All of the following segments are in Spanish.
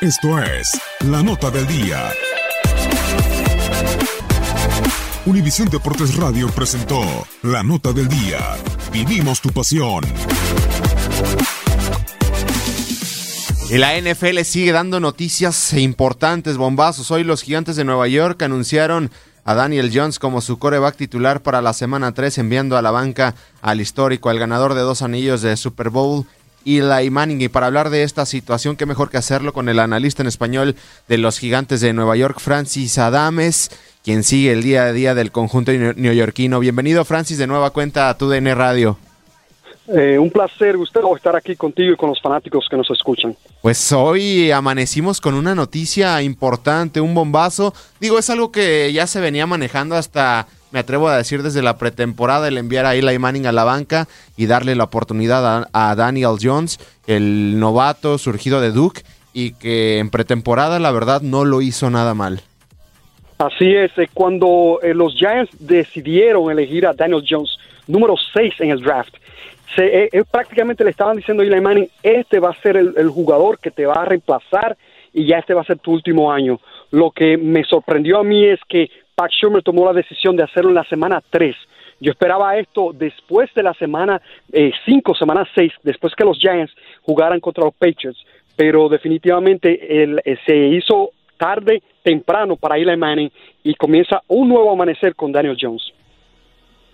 Esto es la nota del día. Univisión Deportes Radio presentó la nota del día. Vivimos tu pasión. Y la NFL sigue dando noticias importantes, bombazos. Hoy los gigantes de Nueva York anunciaron a Daniel Jones como su coreback titular para la semana 3, enviando a la banca al histórico, al ganador de dos anillos de Super Bowl, Eli Manning. Y para hablar de esta situación, qué mejor que hacerlo con el analista en español de los gigantes de Nueva York, Francis Adames, quien sigue el día a día del conjunto neoyorquino. Bienvenido, Francis, de nueva cuenta a TUDN Radio. Eh, un placer, Gustavo, estar aquí contigo y con los fanáticos que nos escuchan. Pues hoy amanecimos con una noticia importante, un bombazo. Digo, es algo que ya se venía manejando hasta, me atrevo a decir, desde la pretemporada, el enviar a Eli Manning a la banca y darle la oportunidad a, Daniel Jones, el novato surgido de Duke, y que en pretemporada, la verdad, no lo hizo nada mal. Así es, eh, cuando eh, los Giants decidieron elegir a Daniel Jones, número 6 en el draft, se, eh, prácticamente le estaban diciendo a Eli Manning, este va a ser el, jugador que te va a reemplazar y ya este va a ser tu último año. Lo que me sorprendió a mí es que Pat Schumer tomó la decisión de hacerlo en la semana 3. Yo esperaba esto después de la semana 5, eh, semana 6, después que los Giants jugaran contra los Patriots, pero definitivamente el, eh, se hizo tarde, temprano para Eli Manning y comienza un nuevo amanecer con Daniel Jones.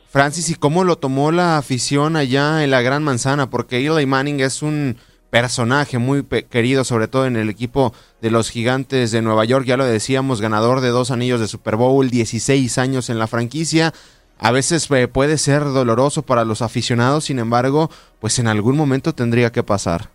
Francis, ¿y cómo lo tomó la afición allá en la Gran Manzana? Porque Eli Manning es un personaje muy querido, sobre todo en el equipo de los gigantes de Nueva York, ya lo decíamos, ganador de dos anillos de Super Bowl, 16 años en la franquicia. A veces eh, puede ser doloroso para los aficionados, sin embargo, pues en algún momento tendría que pasar.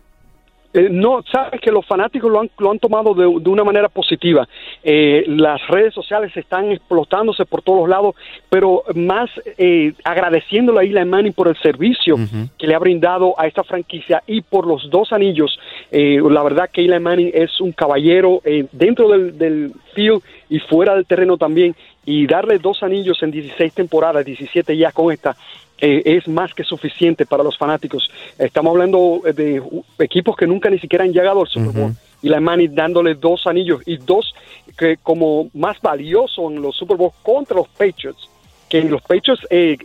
Eh, no, sabes que los fanáticos lo han, lo han tomado de, de una manera positiva. Eh, las redes sociales están explotándose por todos lados, pero más eh, agradeciéndole a Eli Manning por el servicio uh -huh. que le ha brindado a esta franquicia y por los dos anillos. Eh, la verdad que Eli Manning es un caballero dentro del, del field y fuera del terreno también. Y darle dos anillos en 16 temporadas, 17 ya con esta, eh, es más que suficiente para los fanáticos. Estamos hablando de equipos que nunca ni siquiera han llegado al Super Bowl. Uh -huh. Y la Manny dándole dos anillos y dos que como más valioso en los Super Bowl contra los Patriots. Que los Patriots, eh,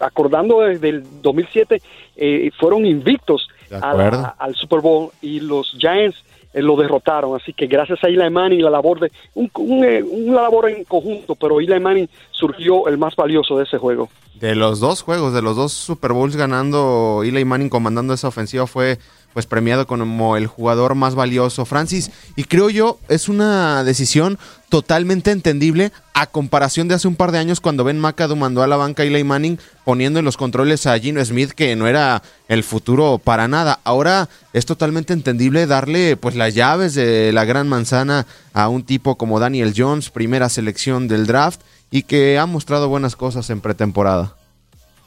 acordando desde el 2007, eh, fueron invictos a al Super Bowl y los Giants eh, lo derrotaron. Así que gracias a Eli Manning, la labor de un, un, eh, una labor en conjunto, pero Eli Manning surgió el más valioso de ese juego. De los dos juegos, de los dos Super Bowls ganando, Eli Manning comandando esa ofensiva fue pues premiado como el jugador más valioso, Francis. Y creo yo es una decisión totalmente entendible a comparación de hace un par de años cuando Ben McAdoo mandó a la banca a Eli Manning poniendo en los controles a Gino Smith que no era el futuro para nada. Ahora es totalmente entendible darle pues las llaves de la gran manzana a un tipo como Daniel Jones, primera selección del draft y que ha mostrado buenas cosas en pretemporada.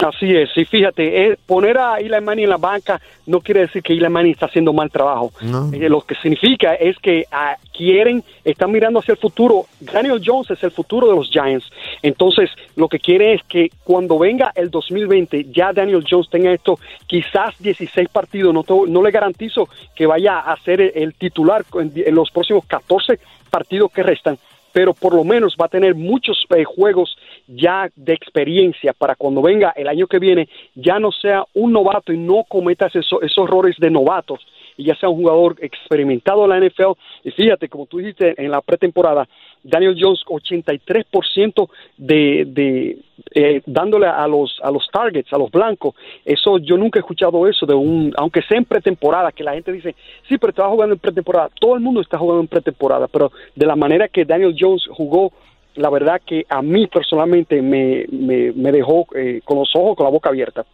Así es, y fíjate, eh, poner a Eli Manning en la banca no quiere decir que Eli Manning está haciendo mal trabajo. Eh, lo que significa es que ah, quieren, están mirando hacia el futuro. Daniel Jones es el futuro de los Giants. Entonces, lo que quiere es que cuando venga el 2020, ya Daniel Jones tenga esto, quizás 16 partidos. No, no le garantizo que vaya a ser el, titular en los próximos 14 partidos que restan pero por lo menos va a tener muchos eh, juegos ya de experiencia para cuando venga el año que viene ya no sea un novato y no cometa esos, esos errores de novatos y ya sea un jugador experimentado en la NFL. Y fíjate, como tú dijiste en la pretemporada, Daniel Jones 83% de, de eh, dándole a los a los targets, a los blancos. Eso yo nunca he escuchado eso de un aunque sea en pretemporada que la gente dice, "Sí, pero estaba jugando en pretemporada." Todo el mundo está jugando en pretemporada, pero de la manera que Daniel Jones jugó la verdad que a mí personalmente me, me, dejó eh, con los ojos, con la boca abierta.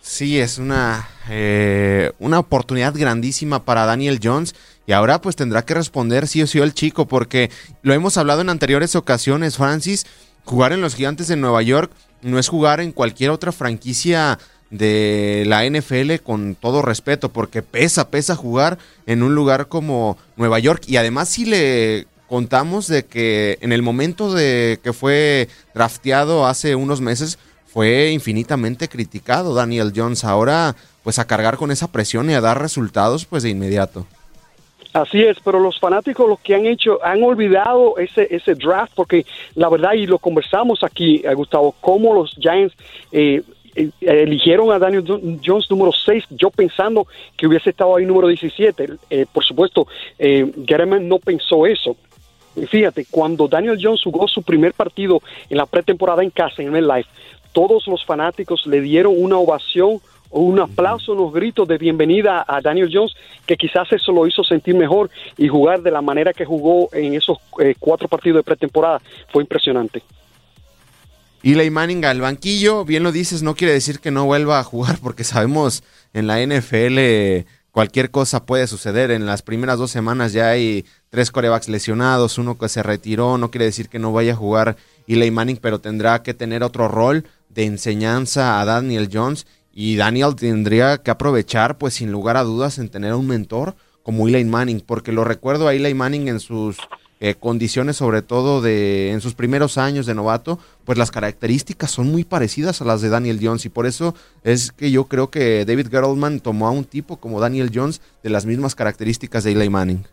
Sí, es una, eh, una oportunidad grandísima para Daniel Jones. Y ahora pues tendrá que responder sí o sí el chico, porque lo hemos hablado en anteriores ocasiones, Francis. Jugar en los Gigantes de Nueva York no es jugar en cualquier otra franquicia de la NFL con todo respeto, porque pesa, pesa jugar en un lugar como Nueva York. Y además si le contamos de que en el momento de que fue drafteado hace unos meses, fue infinitamente criticado Daniel Jones. Ahora, pues a cargar con esa presión y a dar resultados, pues de inmediato. Así es, pero los fanáticos lo que han hecho, han olvidado ese, ese draft, porque la verdad, y lo conversamos aquí, eh, Gustavo, cómo los Giants eh, eh, eligieron a Daniel Jones número 6, yo pensando que hubiese estado ahí número 17. por supuesto, eh, no pensó eso. Fíjate, cuando Daniel Jones jugó su primer partido en la pretemporada en casa, en el live, todos los fanáticos le dieron una ovación un aplauso, unos gritos de bienvenida a Daniel Jones, que quizás eso lo hizo sentir mejor y jugar de la manera que jugó en esos eh, cuatro partidos de pretemporada fue impresionante. Eli Manning al banquillo, bien lo dices, no quiere decir que no vuelva a jugar, porque sabemos en la NFL cualquier cosa puede suceder. En las primeras dos semanas ya hay tres corebacks lesionados, uno que se retiró, no quiere decir que no vaya a jugar Eli Manning, pero tendrá que tener otro rol de enseñanza a Daniel Jones y Daniel tendría que aprovechar, pues sin lugar a dudas, en tener un mentor como Eli Manning, porque lo recuerdo a Eli Manning en sus eh, condiciones, sobre todo de en sus primeros años de novato, pues las características son muy parecidas a las de Daniel Jones y por eso es que yo creo que David Gettleman tomó a un tipo como Daniel Jones de las mismas características de Eli Manning.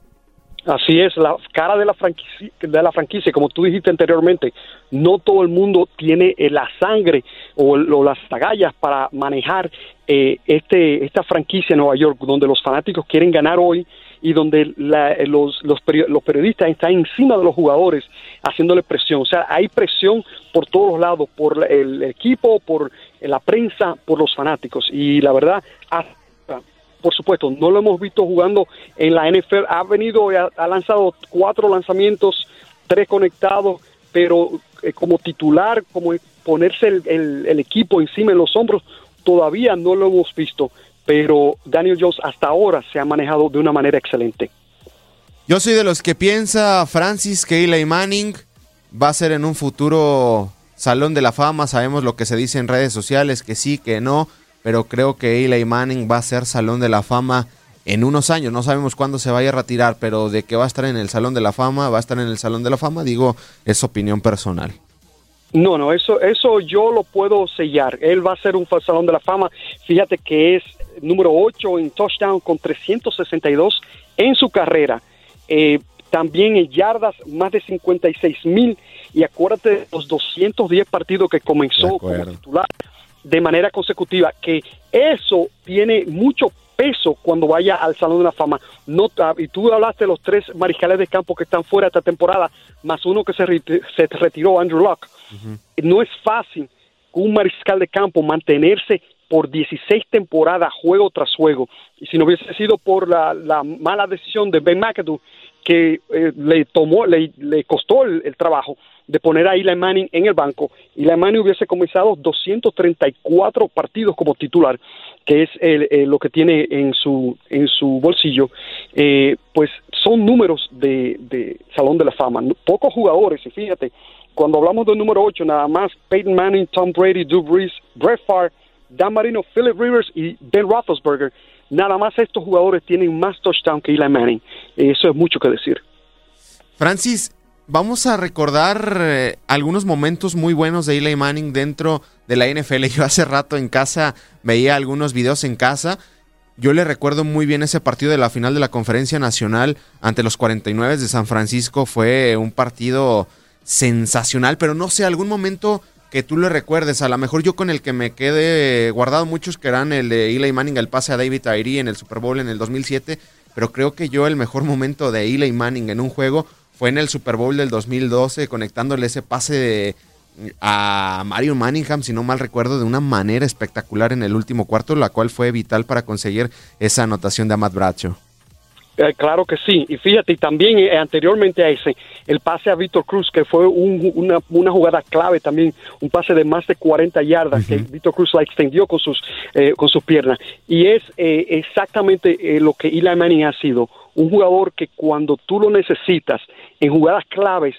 Así es, la cara de la franquicia, de la franquicia, como tú dijiste anteriormente, no todo el mundo tiene eh, la sangre o, las agallas para manejar eh, este esta franquicia en Nueva York, donde los fanáticos quieren ganar hoy y donde eh, los, los, periodistas están encima de los jugadores haciéndole presión. O sea, hay presión por todos los lados, por el equipo, por la prensa, por los fanáticos. Y la verdad, por supuesto, no lo hemos visto jugando en la NFL. Ha venido, ha, ha lanzado cuatro lanzamientos, tres conectados, pero eh, como titular, como ponerse el, equipo encima en los hombros, todavía no lo hemos visto. Pero Daniel Jones hasta ahora se ha manejado de una manera excelente. Yo soy de los que piensa, Francis, que Eli Manning va a ser en un futuro Salón de la Fama. Sabemos lo que se dice en redes sociales, que sí, que no pero creo que Eli Manning va a ser Salón de la Fama en unos años. No sabemos cuándo se vaya a retirar, pero de que va a estar en el Salón de la Fama, va a estar en el Salón de la Fama, digo, es opinión personal. No, no, eso, eso yo lo puedo sellar. Él va a ser un Salón de la Fama. Fíjate que es número 8 en touchdown con 362 en su carrera. Eh, también en yardas, más de 56 mil. Y acuérdate de los 210 partidos que comenzó como titular de manera consecutiva, que eso tiene mucho peso cuando vaya al Salón de la Fama. No, y tú hablaste de los tres mariscales de campo que están fuera esta temporada, más uno que se, se retiró, Andrew Locke. No es fácil un mariscal de campo mantenerse por 16 temporadas, juego tras juego. Y si no hubiese sido por la, mala decisión de Ben McAdoo, que eh, le tomó, le, le costó el, trabajo de poner a Eli Manning en el banco, Eli Manning hubiese comenzado 234 partidos como titular, que es lo que tiene en su, en su bolsillo, eh, pues son números de, de Salón de la Fama. Pocos jugadores, y fíjate, cuando hablamos del número 8, nada más Peyton Manning, Tom Brady, Drew Brees, Brett Favre, Dan Marino, Philip Rivers y Ben Roethlisberger, nada más estos jugadores tienen más touchdown que Eli Manning. Eso es mucho que decir. Francis, vamos a recordar eh, algunos momentos muy buenos de Eli Manning dentro de la NFL. Yo hace rato en casa veía algunos videos en casa. Yo le recuerdo muy bien ese partido de la final de la Conferencia Nacional ante los 49 de San Francisco. Fue un partido sensacional, pero no sé, algún momento que tú le recuerdes, a lo mejor yo con el que me quedé guardado muchos que eran el de Eli Manning, el pase a David Tyree en el Super Bowl en el 2007, pero creo que yo el mejor momento de Eli Manning en un juego fue en el Super Bowl del 2012, conectándole ese pase a Mario Manningham, si no mal recuerdo, de una manera espectacular en el último cuarto, la cual fue vital para conseguir esa anotación de Amat Bracho. Eh, claro que sí, y fíjate, también eh, anteriormente a ese, el pase a Víctor Cruz, que fue una, una, jugada clave también, un pase de más de 40 yardas, que Víctor Cruz la extendió con sus, eh, con sus piernas, y es exactamente lo que Eli Manning ha sido, un jugador que cuando tú lo necesitas en jugadas claves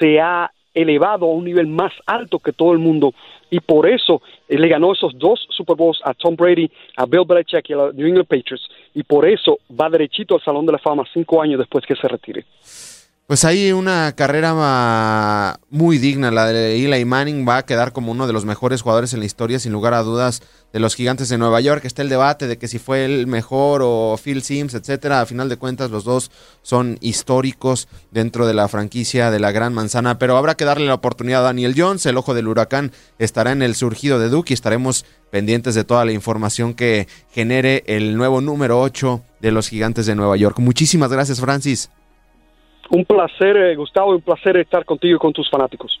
se ha elevado a un nivel más alto que todo el mundo y por eso él le ganó esos dos Super Bowls a Tom Brady, a Bill Belichick y a los New England Patriots y por eso va derechito al Salón de la Fama cinco años después que se retire. Pues hay una carrera muy digna, la de Eli Manning va a quedar como uno de los mejores jugadores en la historia, sin lugar a dudas, de los gigantes de Nueva York. Está el debate de que si fue el mejor o Phil Sims, etcétera. A final de cuentas, los dos son históricos dentro de la franquicia de la Gran Manzana, pero habrá que darle la oportunidad a Daniel Jones. El ojo del huracán estará en el surgido de Duke y estaremos pendientes de toda la información que genere el nuevo número 8 de los gigantes de Nueva York. Muchísimas gracias, Francis. Un placer, eh, Gustavo, un placer estar contigo y con tus fanáticos.